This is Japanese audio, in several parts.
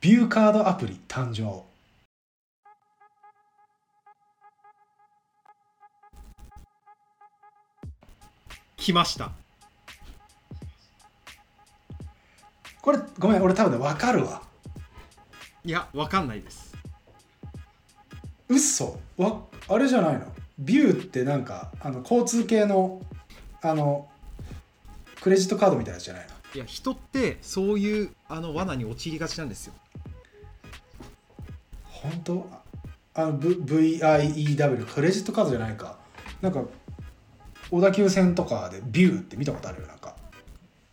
ビューカードアプリ誕生。来ました。これごめん俺多分ね分かるわ。いやわかんないです。嘘。わあれじゃないの？ビューってなんかあの交通系のあのクレジットカードみたいなやつじゃないの？いや人ってそういうあの罠に陥りがちなんですよ。本当？あの、v、VIEW クレジットカードじゃないか。なんか小田急線とかでビューって見たことあるよなんか。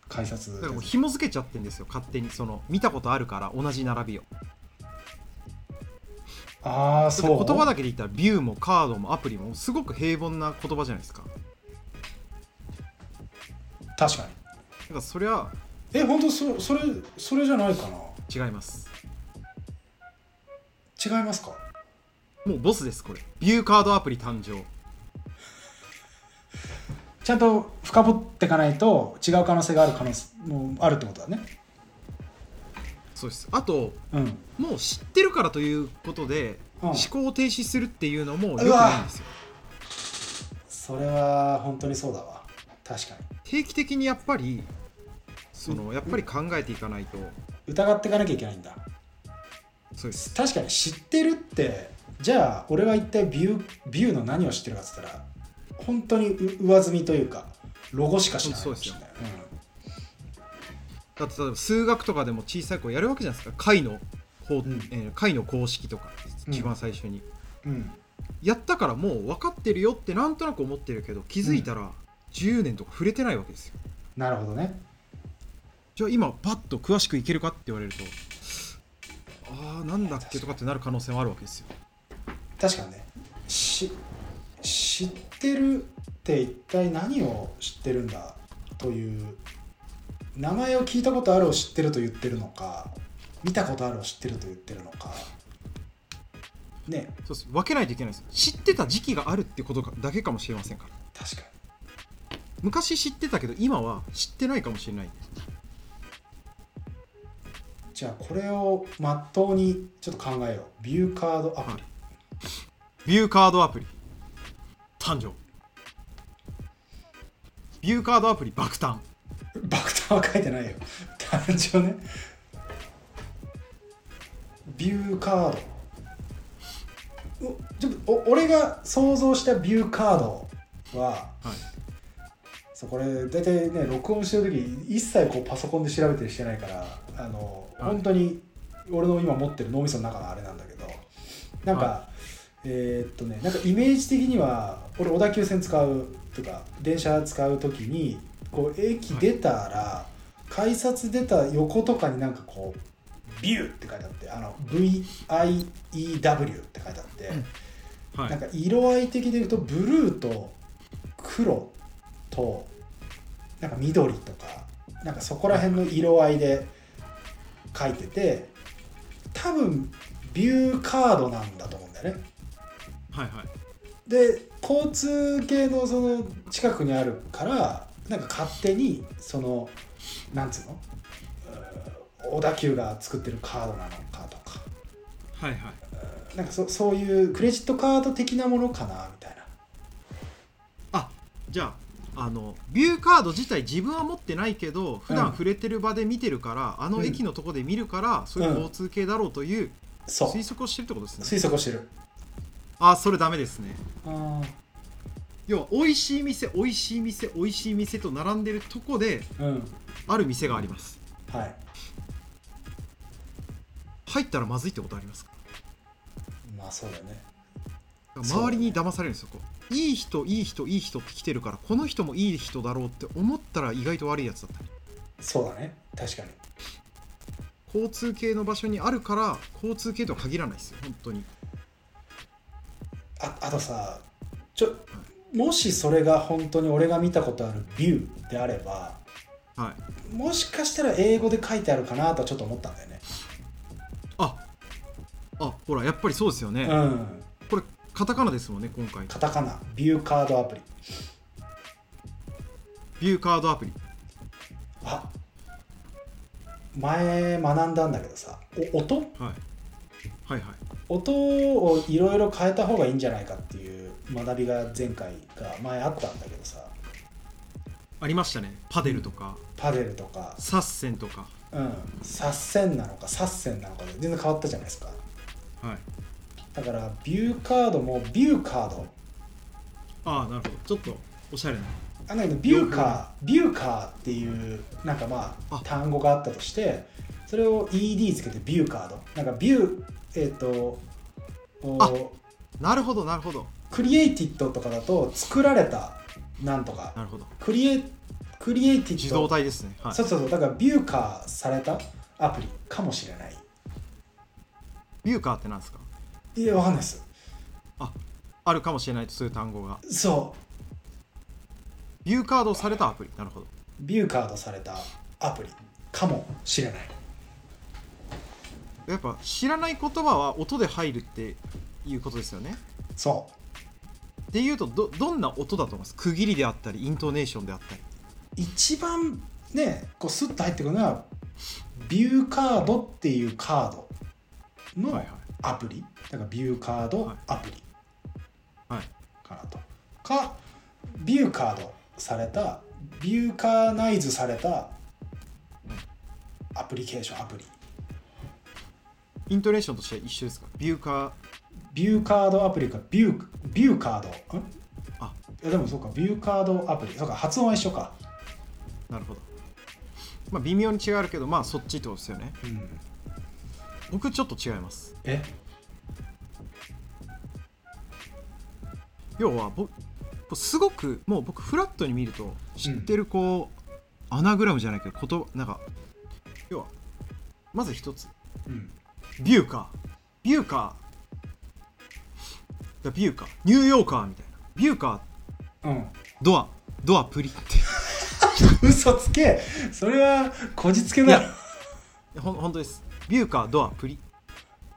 改札。だからもう紐付けちゃってんですよ勝手に。その見たことあるから同じ並びを。ああそう？言葉だけで言ったらビューもカードもアプリもすごく平凡な言葉じゃないですか。確かにだからそれはえ本当そそれそれじゃないかな。違います。違いますか？もうボスですこれ。ビューカードアプリ誕生。ちゃんと深掘っていかないと違う可能性がある可能性もあるってことだね。そうです。あとうん。もう知ってるからということで、うん。思考停止するっていうのもよくないんですよ。それは本当にそうだわ。確かに。定期的にやっぱりそのやっぱり考えていかないと。疑っていかなきゃいけないんだ。そうです。確かに知ってるってじゃあ俺は一体ビュービューの何を知ってるかっつったら本当にう上積みというかロゴしか知らないかもしれない。だって例えば数学とかでも小さい子やるわけじゃないですか。解の方、ん。えー解の公式とかうん。一番最初に、うん、うんやったからもう分かってるよってなんとなく思ってるけど気づいたら10年とか触れてないわけですよ。なるほどねじゃあ今パッと詳しくいけるかって言われるとああなんだっけとかってなる可能性もあるわけですよ。確かにね。し知ってるって一体何を知ってるんだという名前を聞いたことあるを知ってると言ってるのか見たことあるを知ってると言ってるのか。ね。そうです。分けないといけないです。知ってた時期があるってことだけかもしれませんから。確かに。昔知ってたけど今は知ってないかもしれないじゃあこれをまっとうにちょっと考えよう。ビューカードアプリ、ビューカードアプリ。誕生。ビューカードアプリ爆誕。爆弾は書いてないよ。誕生ね。ビューカード。おちょっとお俺が想像したビューカードははい。そうこれ大体ね録音してる時一切こうパソコンで調べたりしてないからあの、はい。本当に俺の今持ってる脳みその中のあれなんだけどなんか、はえーっとねなんかイメージ的には俺小田急線使うとか電車使う時にこう駅出たら、改札出た横とかになんかこうビューって書いてあってあの VIEW って書いてあって、はい。なんか色合い的で言うとブルーと黒となんか緑とかなんかそこら辺の色合いで書いてて多分ビューカードなんだと思うんだよね。はいはい。で交通系のその近くにあるからなんか勝手にそのなんつうの？小田急が作ってるカードなのかとか。はいはい。なんかそそういうクレジットカード的なものかなみたいな。あじゃああのビューカード自体自分は持ってないけど普うん。段触れてる場で見てるから、あの駅のとこで見るから、そういう交通系だろうという推測をしてるってことですね、推測をしてる。あそれダメですね。あ要は美味しい店美味しい店美味しい店と並んでるとこでーうん。ある店があります。はい。入ったらまずいってことありますか？まあそうだよね。周りに騙されるんですよこういい人いい人いい人って来てるからこの人もいい人だろうって思ったら意外と悪いやつだった。りそうだね。確かに。交通系の場所にあるから交通系とは限らないですよ。本当に。ああとさちょもしそれが本当に俺が見たことあるビューであればはい。もしかしたら英語で書いてあるかなとはちょっと思ったんだよね。ああほらやっぱりそうですよね、うんカタカナですもんね今回。カタカナ。ビューカードアプリ。ビューカードアプリ。あ。前学んだんだけどさお音？はい。はいはい。音をいろいろ変えた方がいいんじゃないかっていう学びが前回が前あったんだけどさ。ありましたね。パデルとか、パデルとか。サッセンとか。うん。サッセンなのかサッセンなのかで全然変わったじゃないですか。はいだからビューカードもビューカード。ああなるほど。ちょっとおしゃれな。あだけどビューカービューカーっていうなんかまああ。単語があったとしてそれを ED つけてビューカード。なんかビューえっ、とおあなるほどなるほど。クリエイティッドとかだと作られたなんとか。なるほど。クリエクリエイティッド。自動体ですね。はい。そうそうそう。だからビューカーされたアプリかもしれない。ビューカーってなんですか？いやわかんないですあるかもしれないとそういう単語が。そビューカードされたアプリ。なるほど。うビューカードされたアプリかもしれない。やっぱ知らない言葉は音で入るっていうことですよね。そう。でいうとどどんな音だと思います？区切りであったりイントネーションであったり。一番ねこうスッと入ってくるのはビューカードっていうカードのはいはい。アプリ、だからビューカードアプリはい。かなと、かビューカードされたビューカーナイズされたアプリケーションアプリ。イントネーションとしては一緒ですか？ビューカー。ビューカードアプリかビュービューカード？ん？あ。いやでもそうかビューカードアプリ。そうか発音は一緒か。なるほど。まあ微妙に違うけどまあそっちってことですよね。うん。僕ちょっと違います。え？要は僕すごくもう僕フラットに見ると知ってるこう、アナグラムじゃないけど言葉なんか要はまず一つ。うん。ビューカー。ビューカー。だビューカー。ニューヨーカーみたいな。ビューカー。うん。ドア。ドアプリって。嘘つけ。それはこじつけだ。ろいや。ほん本当です。ビューカードアプリ。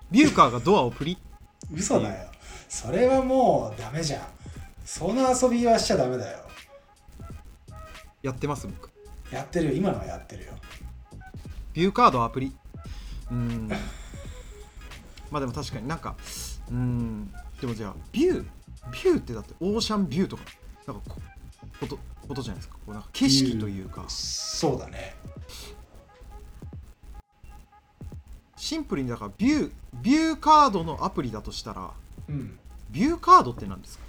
ビューカーがドアをプリ。嘘だよそれはもうダメじゃん。その遊びはしちゃダメだよ。やってます僕。やってるよ。今のはやってるよ。ビューカードアプリ。うーん。まあでも確かになんかうーん。でもじゃあビュービューってだってオーシャンビューとかなんかこことことじゃないですか。こうなんか景色というか。そうだね。シンプルにだからビュービューカードのアプリだとしたらうんビューカードって何ですか？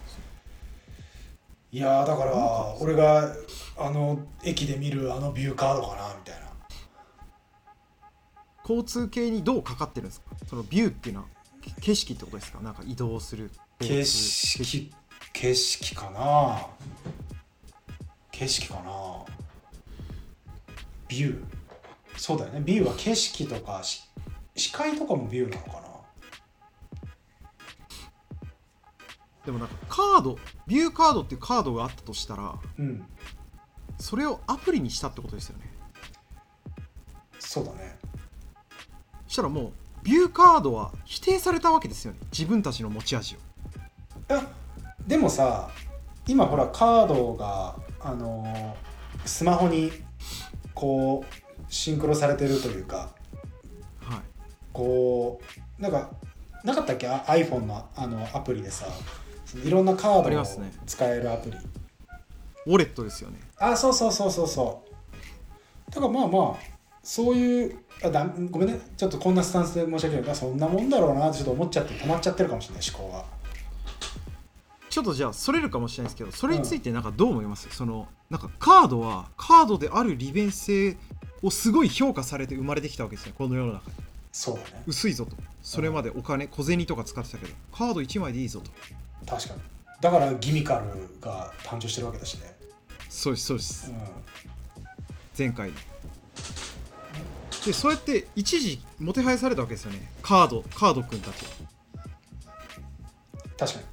いやーだから俺があの駅で見るあのビューカードかなみたいな。交通系にどうかかってるんですか？そのビューっていうのはけ景色ってことですか？なんか移動する景色景色かな。景色かな。ビュー。そうだよね。ビューは景色とかし視界とかもビューなのかな？でもなんかカードビューカードっていうカードがあったとしたらうん。それをアプリにしたってことですよね。そうだね。そしたらもうビューカードは否定されたわけですよね。自分たちの持ち味を。いやでもさ今ほらカードがあのースマホにこうシンクロされてるというかはい。こうなんかなかったっけ？あ iPhone のあのアプリでさいろんなカードを使えるアプリ。ウォレットですよね。あそうそうそうそうそう。だからまあまあそういうあだごめんね。ちょっとこんなスタンスで申し訳ない。がそんなもんだろうなってちょっと思っちゃって止まっちゃってるかもしれない思考がちょっとじゃあそれるかもしれないですけどそれについてなんかどう思います、そのなんかカードはカードである利便性をすごい評価されて生まれてきたわけですね。この世の中に。そうだね。薄いぞと。それまでお金小銭とか使ってたけどカード1枚でいいぞと確かに。だからギミカルが誕生してるわけだしね、そうですそうです。うん、前回。でそうやって一時もてはやされたわけですよね。カードカードくんたち。は確かに。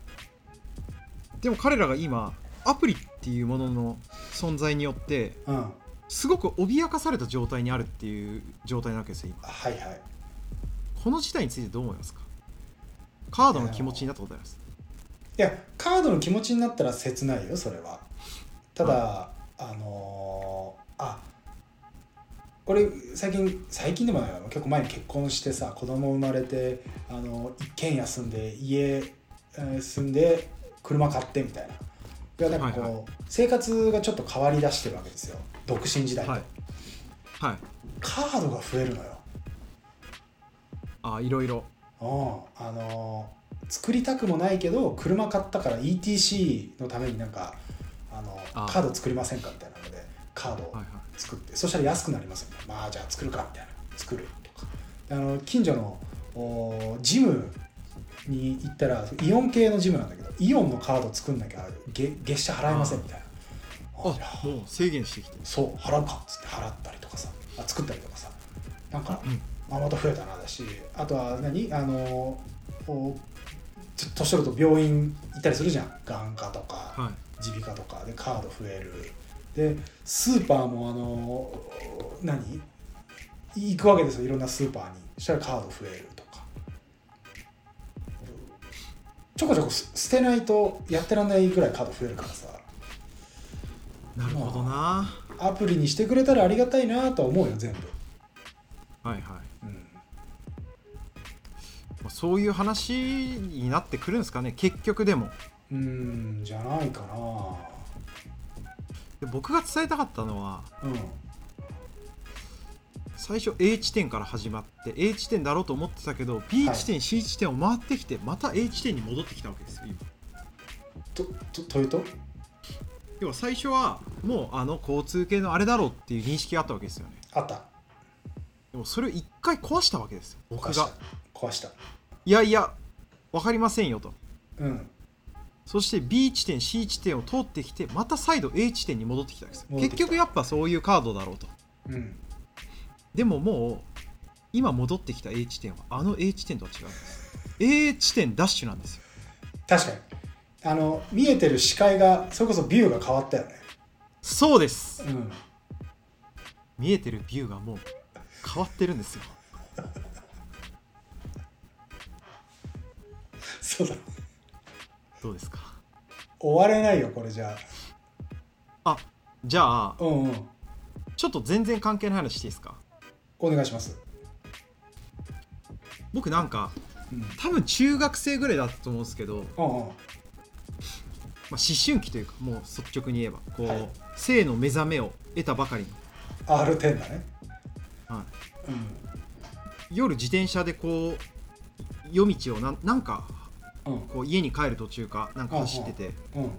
でも彼らが今アプリっていうものの存在によってうん。すごく脅かされた状態にあるっていう状態なわけですよ今。はいはい。この事態についてどう思いますか？カードの気持ちになったことあります？いやカードの気持ちになったら切ないよそれは。ただ、あのーあ俺最近最近でもないわ。結構前に結婚してさ子供生まれてあの一軒家住んで家、えー住んで車買ってみたいな。いやなんかこう、はいは生活がちょっと変わりだしてるわけですよ。独身時代と、はい。はい。カードが増えるのよ。あいろいろ。うんあの作りたくもないけど車買ったから ETC のためになんかあのあ。カード作りませんかみたいなのでカードをはいはい。作って、そしたら安くなりますよね。まあじゃあ作るかみたいな。作るとか。であの近所のおジムに行ったらイオン系のジムなんだけどイオンのカード作んなきゃ月月謝払えませんみたいな。あ。もう制限してきて。そう払うかっつって払ったりとかさ。あ作ったりとかさ。なんか、うん。まあ、また増えたなだしあとは何？あの年取ると病院行ったりするじゃん。眼科とかはい。耳鼻科とか。でカード増える。でスーパーもあの何？行くわけですよ。いろんなスーパーに。そしたらカード増えるとか。ちょこちょこす捨てないとやってらんないぐらいカード増えるからさ。なるほどな。アプリにしてくれたらありがたいなとは思うよ全部、はいはい、そういう話になってくるんですかね結局でも。うーんじゃないかで僕が伝えたかったのはなうん。最初 A 地点から始まって A 地点だろうと思ってたけど B 地点、C 地点を回ってきてまた A 地点に戻ってきたわけですよ今。ととというと？要は最初はもうあの交通系のあれだろうっていう認識があったわけですよね。あった。でもそれを一回壊したわけですよ僕壊した。が壊したいやいや分かりませんよと。うん。そして B 地点 C 地点を通ってきてまた再度 A 地点に戻ってきたわけです結局やっぱそういうカードだろうと。うん。でももう今戻ってきた A 地点はあの A 地点とは違うんです。A 地点ダッシュなんですよ。確かに。あの見えてる視界がそれこそビューが変わったよね。そうです。うん。見えてるビューがもう変わってるんですよ そうだ。どうですか？終われないよこれじゃあ。じゃああうんうん。ちょっと全然関係ない話していいですか？お願いします。僕なんかうん。多分中学生ぐらいだったと思うんですけど、うんうん。まあ、思春期というかもう率直に言えばこう、はい。性の目覚めを得たばかりの、R10 だね。はい、うん。夜自転車でこう夜道をなんなんかうん。こう家に帰る途中かなんか走ってて。うん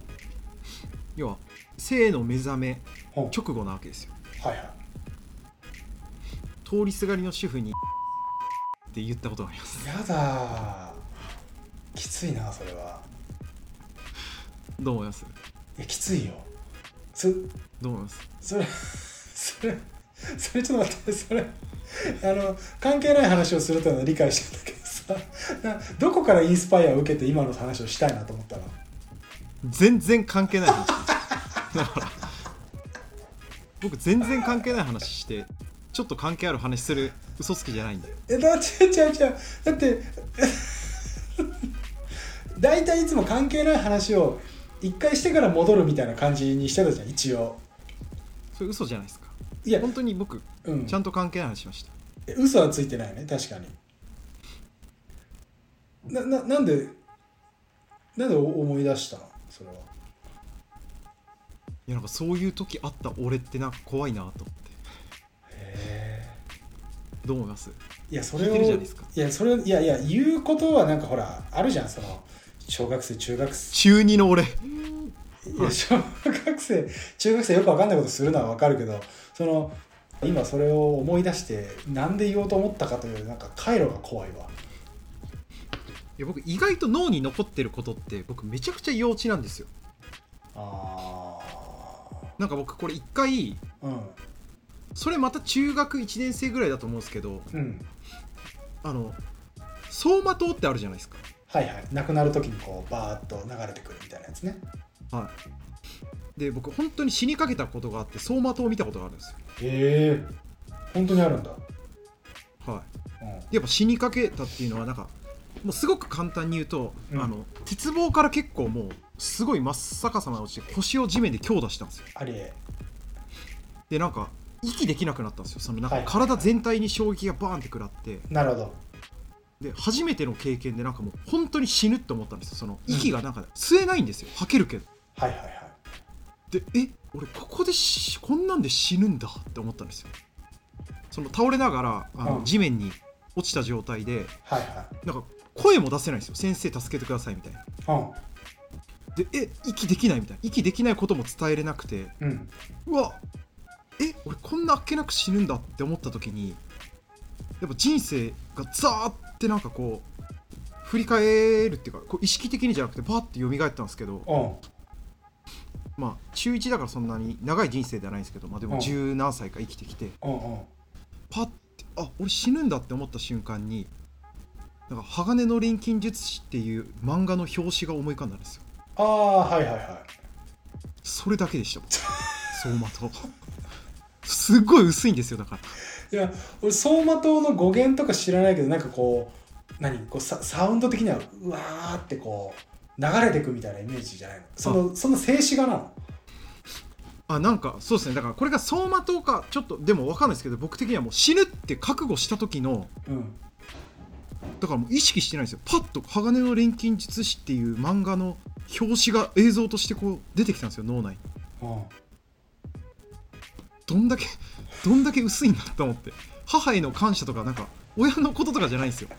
要は性の目覚めうん。直後なわけですよ。はいはい。通りすがりの主婦にって言ったことがあります。やだー。きついなそれは。どう思います？いやきついよ。そどう思います？それそれそれちょっと待ってそれあの関係ない話をするというのは理解してんだけ。ど どこからインスパイアを受けて今の話をしたいなと思ったの？全然関係ない話。だから僕全然関係ない話してちょっと関係ある話する嘘つきじゃないんだ。よえだって違う違う違う。だって 大体いつも関係ない話を一回してから戻るみたいな感じにしてたじゃん一応。それ嘘じゃないですか。いや本当に僕うん。ちゃんと関係ない話しました。え嘘はついてないね確かになななんでなんで思い出したの？それは。いやなんかそういう時あった俺ってなんか怖いなと思って。へどう思います？えいやそれを聞いやそれいやいや言うことはなんかほらあるじゃんその小学生中学生。中2の俺。いや小学生中学生よくわかんないことするのはわかるけどその今それを思い出してなんで言おうと思ったかというなんか回路が怖いわ。いや僕意外と脳に残ってることって僕めちゃくちゃ幼稚なんですよ。あなんか僕これ一回あうん。それまた中学1年生ぐらいだと思うんですけどうん。あの走馬灯ってあるじゃないですか。はいはい。亡くなる時にこうバーッと流れてくるみたいなやつね。はい。で僕本当に死にかけたことがあって走馬灯を見たことがあるんですよ。へえ。本当にあるんだ。はい。うん。やっぱ死にかけたっていうのはなんかもうすごく簡単に言うと、うん。あの鉄棒から結構もうすごい真っ逆さまに落ちて腰を地面で強打したんですよ。ありえでなんか息できなくなったんですよそのなんはい。か体全体に衝撃がバーンって食らって。なるほど。で初めての経験でなんかもう本当に死ぬって思ったんですよその息がなんか吸えないんですよ吐けるけど。はいはいはい。でえ俺ここでしこんなんで死ぬんだって思ったんですよ。その倒れながらあの、うん。地面に落ちた状態ではいはなんか声も出せないんですよ。先生助けてくださいみたいな。でえ息できないみたいな。息できないことも伝えれなくて。うん。うわえ俺こんなあっけなく死ぬんだって思った時にやっぱ人生がザーってなんかこう振り返るっていうかこう意識的にじゃなくてバーって蘇ったんですけどうん。まあ中1だからそんなに長い人生ではないんですけど、まあ、でうん。も十何歳か生きてきてうんうん。パッてあ俺死ぬんだって思った瞬間になんか鋼の錬金術師っていう漫画の表紙が思い浮かんだんですよ。ああはいはいはい。それだけでした。走馬灯。すっごい薄いんですよだから。いや俺走馬灯の語源とか知らないけどなんかこう何？こうササウンド的にはうわーってこう流れてくみたいなイメージじゃないの？そのその静止画なの？あなんかそうですね。だからこれが走馬灯かちょっとでも分かんないですけど僕的にはもう死ぬって覚悟した時のうんだからもう意識してないんですよ。パッと「鋼の錬金術師」っていう漫画の表紙が映像としてこう出てきたんですよ脳内に。うんどんだけどんだけ薄いんだと思って。母への感謝とかなんか親のこととかじゃないんですよ。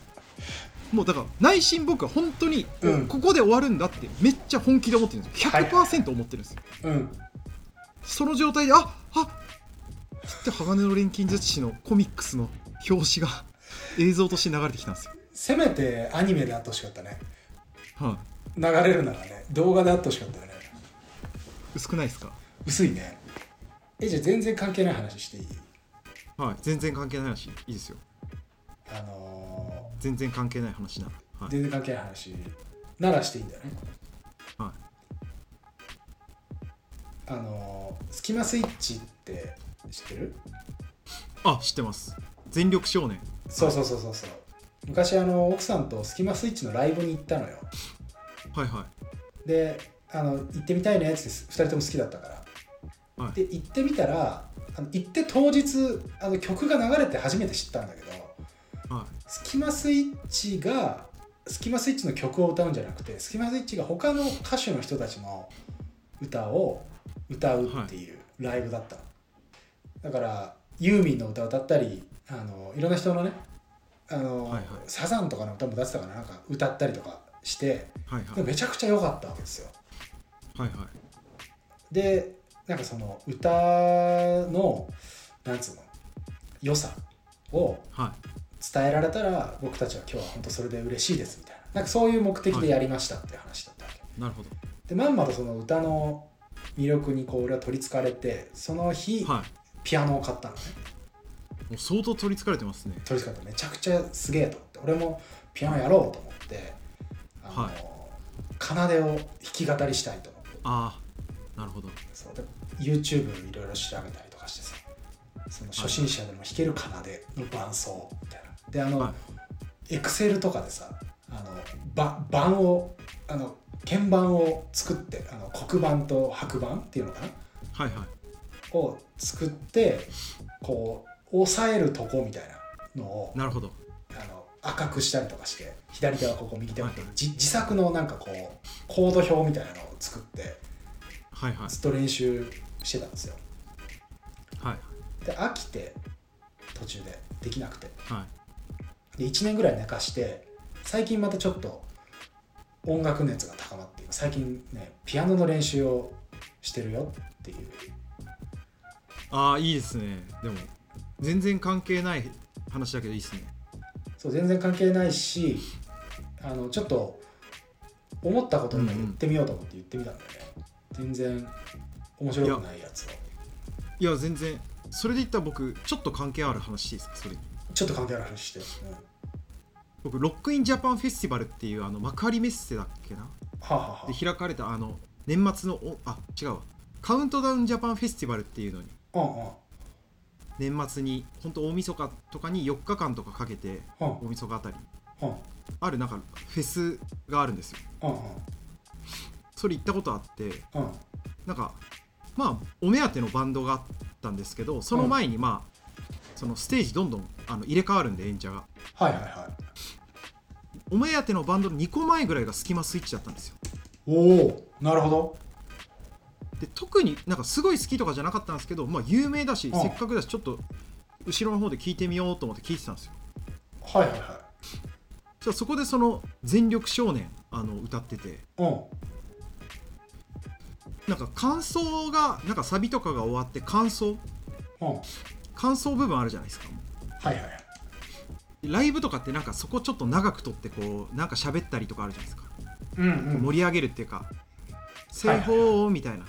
もうだから内心僕は本当にうん。ここで終わるんだってめっちゃ本気で思ってるんですよ。はい100%思ってるんですよ。うん。その状態でああつって鋼の錬金術師のコミックスの表紙が映像として流れてきたんですよ。せめてアニメであってほしかったね。はい、流れるならね動画であってほしかったよね。薄くないですか？薄いね。えじゃあ全然関係ない話していい？はい。全然関係ない話いいですよ。あの全然関係ない話なはい、全然関係ない話ならしていいんだよね。はあのースキマスイッチって知ってる？あ知ってます全力少年。そうそうそうそうそう。昔あの奥さんとスキマスイッチのライブに行ったのよ。はいはい。であの行ってみたいねって2人とも好きだったから、はい。で行ってみたらあの行って当日あの曲が流れて初めて知ったんだけどはい。スキマスイッチがスキマスイッチの曲を歌うんじゃなくてスキマスイッチが他の歌手の人たちの歌を歌うっていうライブだったの、だからユーミンの歌を歌ったりあのいろんな人のねあの、はいはい。サザンとかの歌も歌ってたからなんか歌ったりとかしてはいはい。でめちゃくちゃ良かったわけですよ。はいはい。でなんかその歌のなんつうの良さをはい。伝えられたら僕たちは今日は本当それで嬉しいですみたいな。なんかそういう目的でやりましたっていう話だったわけ、なるほど。でまんまとその歌の魅力にこう俺は取りつかれてその日、はい。ピアノを買ったのねもう相当取りつかれてますね。取りつかれてめちゃくちゃすげえと思って。俺もピアノやろうと思ってあの、はい。奏でを弾き語りしたいと思って。ああなるほど。そうで YouTube いろいろ調べたりとかしてさその初心者でも弾ける奏での伴奏みたいな。であの、はエクセルとかでさあのば盤をあの鍵盤を作ってあの黒板と白板っていうのかな？はいはい。を作ってこう押さえるとこみたいなのをなるほど。あの赤くしたりとかして左手はここ右手はここはいじ自作のなんかこうコード表みたいなのを作ってはいはい。ずっと練習してたんですよ。はい。で飽きて途中でできなくて。はい。で1年ぐらい寝かして最近またちょっと音楽熱が高まって今最近ねピアノの練習をしてるよっていう。ああいいですね。でも全然関係ない話だけどいいですね。そう全然関係ないしあのちょっと思ったことを今言ってみようと思って言ってみたんだよね、全然面白くないやつを。いや全然それで言ったら僕ちょっと関係ある話ですか？それに。ちょっと関係ある話して、うん。僕ロックインジャパンフェスティバルっていうあの幕張メッセだっけな？はあ、はあはで開かれたあの年末のおあ違うわ。カウントダウンジャパンフェスティバルっていうのに。あ、うんうん年末に本当大晦日とかに4日間とかかけてうん。大晦日あたり。うん。あるなんかフェスがあるんですよ。うんそれ行ったことあってうん。なんかまあお目当てのバンドがあったんですけどその前にまあ、そのステージどんどんあの入れ替わるんで演者が。はいはいはい。お目当てのバンドの2個前ぐらいがスキマスイッチだったんですよ。おおなるほどで特になんかすごい好きとかじゃなかったんですけど、まあ、有名だし、うん。せっかくだしちょっと後ろの方で聞いてみようと思って聞いてたんですよ。はいはいはじゃあそこでその「全力少年」あの歌ってて。いうん。なんか感想がなんかサビとかが終わって感想？うん。はい感想部分あるじゃないですか。はいはいライブとかってなんかそこちょっと長く撮ってこうなんか喋ったりとかあるじゃないですか、うんうん。盛り上げるっていうか「製法」みたいな。うん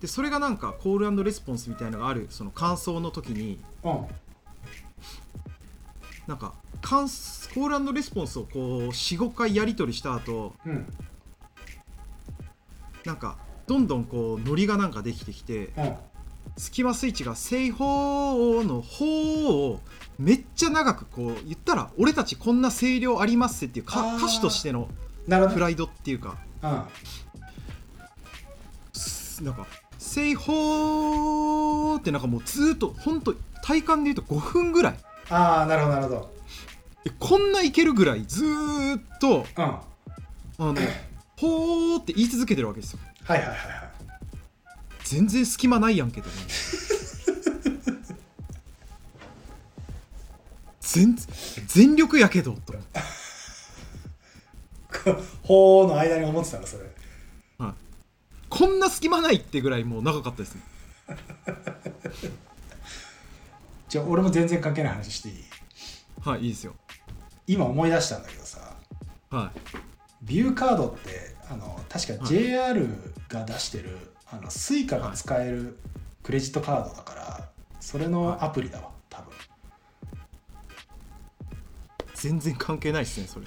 でそれがなんかコールレスポンスみたいなのがあるその感想の時にうん。なんか感コールレスポンスをこう45回やり取りした後うん。なんかどんどんこうノリがなんかできてきてうん。スキマスイッチが「製法」の「法」をめっちゃ長くこう言ったら俺たちこんな声量ありますっていう歌手としてのプライドっていうか。うん。すなんか「製法」ってなんかもうずーっと本当体感で言うと5分ぐらい。ああなるほどなるほど。えこんないけるぐらいずーっとうん。あの「ほー」って言い続けてるわけですよ。はいはいはいはい。全然隙間ないやんけどね 全全力やけどと思って、ほーの間に思ってたのそれ。はい、こんな隙間ないってぐらいもう長かったですね。じゃあ俺も全然関係ない話していい？はいいいですよ。今思い出したんだけどさ。はい。ビューカードってあの確かはい。JR が出してる、あの Suica が使えるクレジットカードだからそれのアプリだわ多分。全然関係ないですねそれ